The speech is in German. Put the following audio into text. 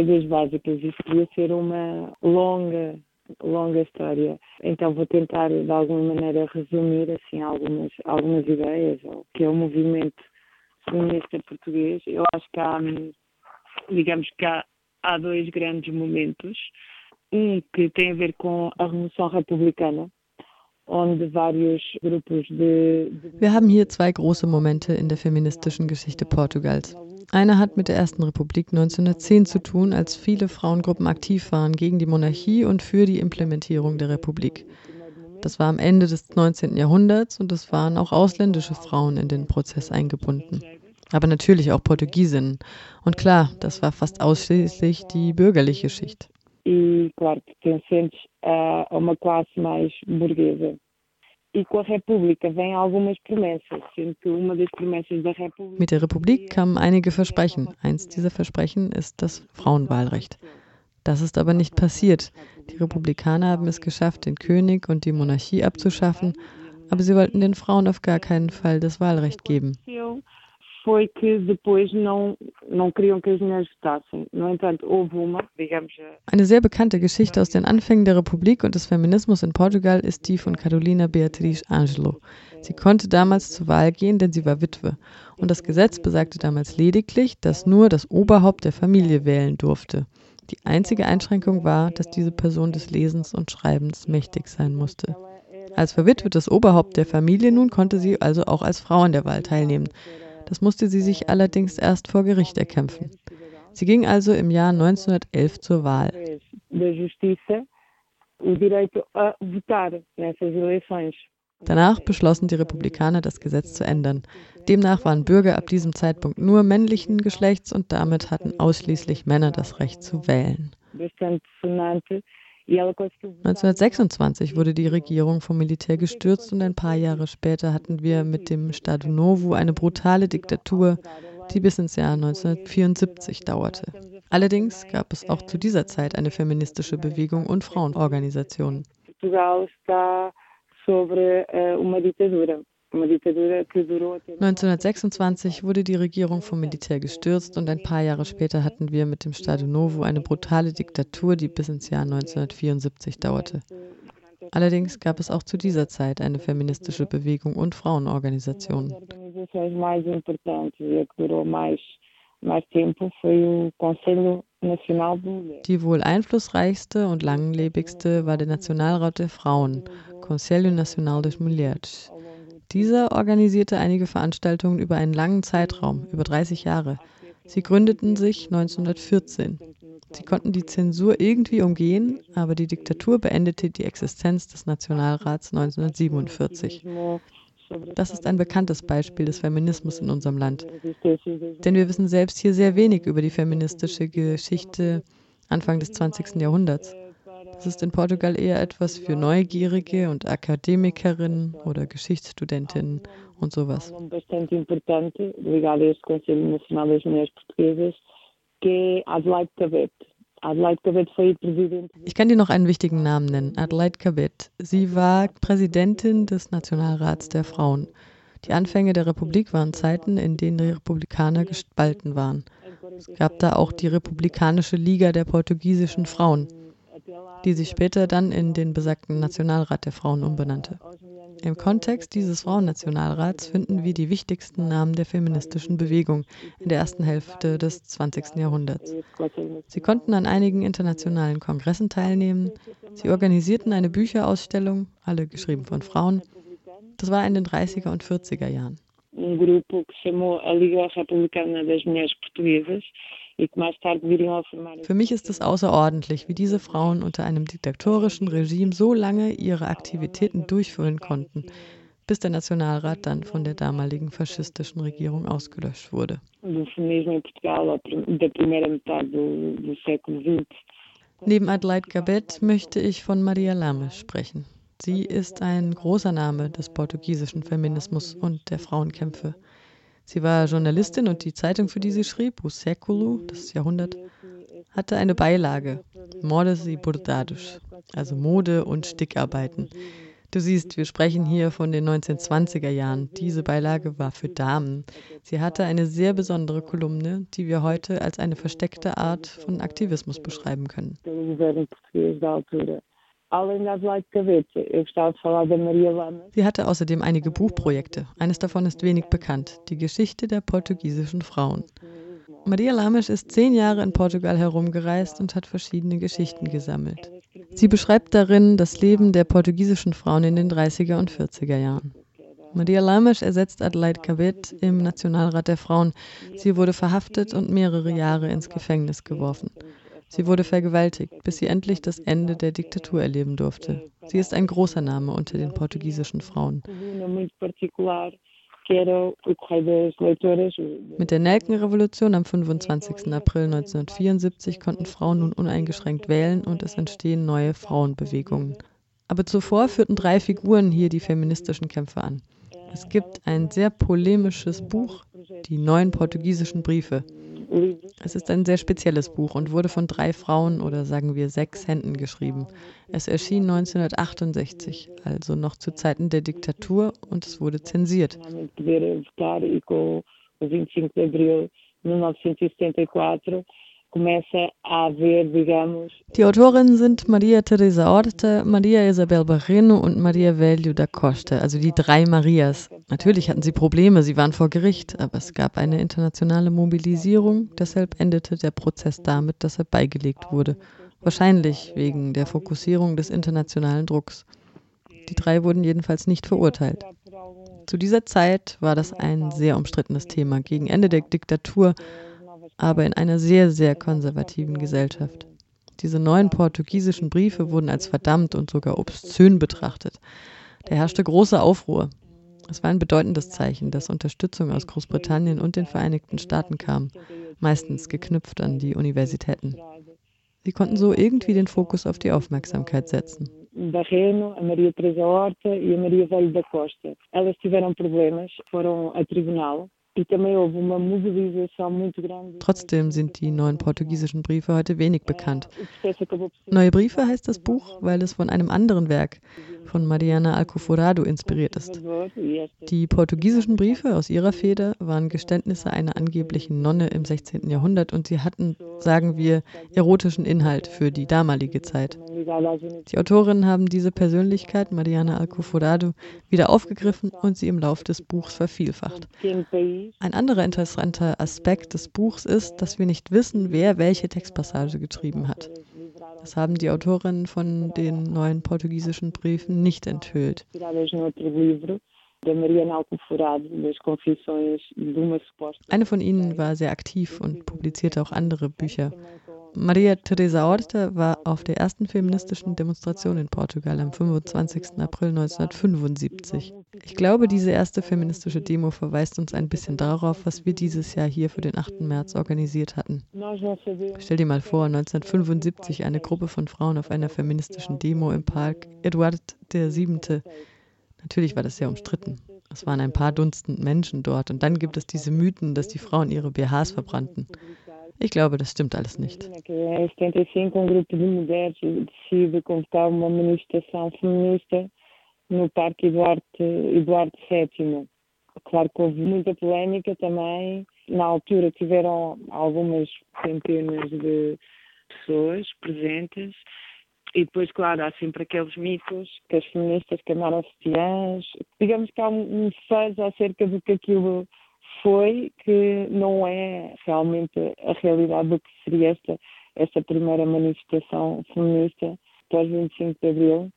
coisas básicas. Isso podia ser uma longa, longa história. Então vou tentar, de alguma maneira, resumir assim algumas, algumas ideias, que é o movimento feminista português. Eu acho que há, digamos que há, há dois grandes momentos. Um que tem a ver com a Revolução Republicana, Wir haben hier zwei große Momente in der feministischen Geschichte Portugals. Einer hat mit der Ersten Republik 1910 zu tun, als viele Frauengruppen aktiv waren gegen die Monarchie und für die Implementierung der Republik. Das war am Ende des 19. Jahrhunderts und es waren auch ausländische Frauen in den Prozess eingebunden. Aber natürlich auch Portugiesinnen. Und klar, das war fast ausschließlich die bürgerliche Schicht. E, claro, pertencentes a uma classe mais burguesa. Mit der Republik kamen einige Versprechen. Eins dieser Versprechen ist das Frauenwahlrecht. Das ist aber nicht passiert. Die Republikaner haben es geschafft, den König und die Monarchie abzuschaffen, aber sie wollten den Frauen auf gar keinen Fall das Wahlrecht geben foi que depois não, não queriam que as mulheres votassem. No entanto, houve uma, digamos. Eine sehr bekannte Geschichte aus den Anfängen der Republik und des Feminismus in Portugal ist die von Carolina Beatriz Angelo. Sie konnte damals zur Wahl gehen, denn sie war Witwe. Und das Gesetz besagte damals lediglich, dass nur das Oberhaupt der Familie wählen durfte. Die einzige Einschränkung war, dass diese Person des Lesens und Schreibens mächtig sein musste. Als verwitwetes Oberhaupt der Familie nun konnte sie also auch als Frau an der Wahl teilnehmen. Das musste sie sich allerdings erst vor Gericht erkämpfen. Sie ging also im Jahr 1911 zur Wahl. Danach beschlossen die Republikaner, das Gesetz zu ändern. Demnach waren Bürger ab diesem Zeitpunkt nur männlichen Geschlechts und damit hatten ausschließlich Männer das Recht zu wählen. 1926 wurde die Regierung vom Militär gestürzt und ein paar Jahre später hatten wir mit dem Estado Novo eine brutale Diktatur, die bis ins Jahr 1974 dauerte. Allerdings gab es auch zu dieser Zeit eine feministische Bewegung und Frauenorganisationen. Portugal está sobre eh, uma ditadura. 1926 wurde die Regierung vom Militär gestürzt und ein paar Jahre später hatten wir mit dem Stadio Novo eine brutale Diktatur, die bis ins Jahr 1974 dauerte. Allerdings gab es auch zu dieser Zeit eine feministische Bewegung und Frauenorganisationen. Die wohl einflussreichste und langlebigste war der Nationalrat der Frauen, Conselho Nacional das Mulheres. Dieser organisierte einige Veranstaltungen über einen langen Zeitraum, über 30 Jahre. Sie gründeten sich 1914. Sie konnten die Zensur irgendwie umgehen, aber die Diktatur beendete die Existenz des Nationalrats 1947. Das ist ein bekanntes Beispiel des Feminismus in unserem Land. Denn wir wissen selbst hier sehr wenig über die feministische Geschichte Anfang des 20. Jahrhunderts. Das ist in Portugal eher etwas für Neugierige und Akademikerinnen oder Geschichtsstudentinnen und sowas. Ich kann dir noch einen wichtigen Namen nennen, Adelaide Cabet. Sie war Präsidentin des Nationalrats der Frauen. Die Anfänge der Republik waren Zeiten, in denen die Republikaner gespalten waren. Es gab da auch die Republikanische Liga der portugiesischen Frauen die sich später dann in den besagten Nationalrat der Frauen umbenannte. Im Kontext dieses Frauennationalrats finden wir die wichtigsten Namen der feministischen Bewegung in der ersten Hälfte des 20. Jahrhunderts. Sie konnten an einigen internationalen Kongressen teilnehmen. Sie organisierten eine Bücherausstellung, alle geschrieben von Frauen. Das war in den 30er und 40er Jahren. Um grupo que chamou a Liga Republicana das Mulheres Portuguesas für mich ist es außerordentlich, wie diese Frauen unter einem diktatorischen Regime so lange ihre Aktivitäten durchführen konnten, bis der Nationalrat dann von der damaligen faschistischen Regierung ausgelöscht wurde. Neben Adelaide Gabet möchte ich von Maria Lame sprechen. Sie ist ein großer Name des portugiesischen Feminismus und der Frauenkämpfe. Sie war Journalistin und die Zeitung, für die sie schrieb, O das Jahrhundert, hatte eine Beilage, Modas e Bordados, also Mode und Stickarbeiten. Du siehst, wir sprechen hier von den 1920er Jahren. Diese Beilage war für Damen. Sie hatte eine sehr besondere Kolumne, die wir heute als eine versteckte Art von Aktivismus beschreiben können. Sie hatte außerdem einige Buchprojekte. Eines davon ist wenig bekannt, die Geschichte der portugiesischen Frauen. Maria Lames ist zehn Jahre in Portugal herumgereist und hat verschiedene Geschichten gesammelt. Sie beschreibt darin das Leben der portugiesischen Frauen in den 30er und 40er Jahren. Maria Lames ersetzt Adelaide Cabet im Nationalrat der Frauen. Sie wurde verhaftet und mehrere Jahre ins Gefängnis geworfen. Sie wurde vergewaltigt, bis sie endlich das Ende der Diktatur erleben durfte. Sie ist ein großer Name unter den portugiesischen Frauen. Mit der Nelkenrevolution am 25. April 1974 konnten Frauen nun uneingeschränkt wählen und es entstehen neue Frauenbewegungen. Aber zuvor führten drei Figuren hier die feministischen Kämpfe an. Es gibt ein sehr polemisches Buch, die neuen portugiesischen Briefe. Es ist ein sehr spezielles Buch und wurde von drei Frauen oder sagen wir sechs Händen geschrieben. Es erschien 1968, also noch zu Zeiten der Diktatur und es wurde zensiert. 1974 começa a haver, digamos. Die Autorinnen sind Maria Teresa Orte, Maria Isabel Barreno und Maria Velho da Costa, also die drei Marias. Natürlich hatten sie Probleme, sie waren vor Gericht, aber es gab eine internationale Mobilisierung, deshalb endete der Prozess damit, dass er beigelegt wurde. Wahrscheinlich wegen der Fokussierung des internationalen Drucks. Die drei wurden jedenfalls nicht verurteilt. Zu dieser Zeit war das ein sehr umstrittenes Thema. Gegen Ende der Diktatur aber in einer sehr, sehr konservativen Gesellschaft. Diese neuen portugiesischen Briefe wurden als verdammt und sogar obszön betrachtet. Da herrschte große Aufruhr. Es war ein bedeutendes Zeichen, dass Unterstützung aus Großbritannien und den Vereinigten Staaten kam, meistens geknüpft an die Universitäten. Sie konnten so irgendwie den Fokus auf die Aufmerksamkeit setzen. Barreno, a Maria Teresa Horta e a Maria Velho da Costa. Elas tiveram problemas, foram a tribunal Trotzdem sind die neuen portugiesischen Briefe heute wenig bekannt. Neue Briefe heißt das Buch, weil es von einem anderen Werk, von Mariana Alcoforado, inspiriert ist. Die portugiesischen Briefe aus ihrer Feder waren Geständnisse einer angeblichen Nonne im 16. Jahrhundert und sie hatten, sagen wir, erotischen Inhalt für die damalige Zeit. Die Autorinnen haben diese Persönlichkeit, Mariana Alcoforado, wieder aufgegriffen und sie im Lauf des Buchs vervielfacht. Ein anderer interessanter Aspekt des Buchs ist, dass wir nicht wissen, wer welche Textpassage geschrieben hat. Das haben die Autorinnen von den neuen portugiesischen Briefen nicht enthüllt. Eine von ihnen war sehr aktiv und publizierte auch andere Bücher. Maria Teresa Horta war auf der ersten feministischen Demonstration in Portugal am 25. April 1975. Ich glaube, diese erste feministische Demo verweist uns ein bisschen darauf, was wir dieses Jahr hier für den 8. März organisiert hatten. Stell dir mal vor, 1975 eine Gruppe von Frauen auf einer feministischen Demo im Park Eduard VII. Natürlich war das sehr umstritten. Es waren ein paar Dutzend Menschen dort und dann gibt es diese Mythen, dass die Frauen ihre BHs verbrannten. Ich glaube, das stimmt alles nicht. Em 75, um grupo de mulheres decide convocar uma manifestação feminista no Parque Eduardo, VII. Claro que houve muita polémica também. Na altura tiveram algumas centenas de pessoas presentes. E depois, claro, há sempre aqueles mitos que as feministas queimaram sutiãs. Digamos que há um, um fuzz acerca do que aquilo foi que não é realmente a realidade do que seria esta, esta primeira manifestação feminista pós 25 de Abril.